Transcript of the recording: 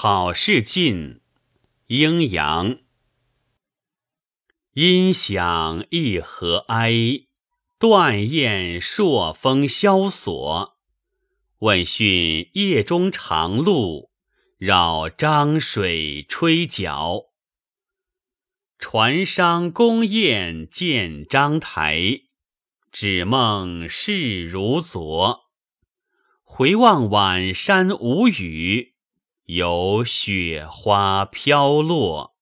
好事尽，阴阳。音响一和哀，断雁朔风萧索。问讯夜中长路，绕漳水吹角。船商宫宴见章台，只梦事如昨。回望晚山无语，有雪花飘落。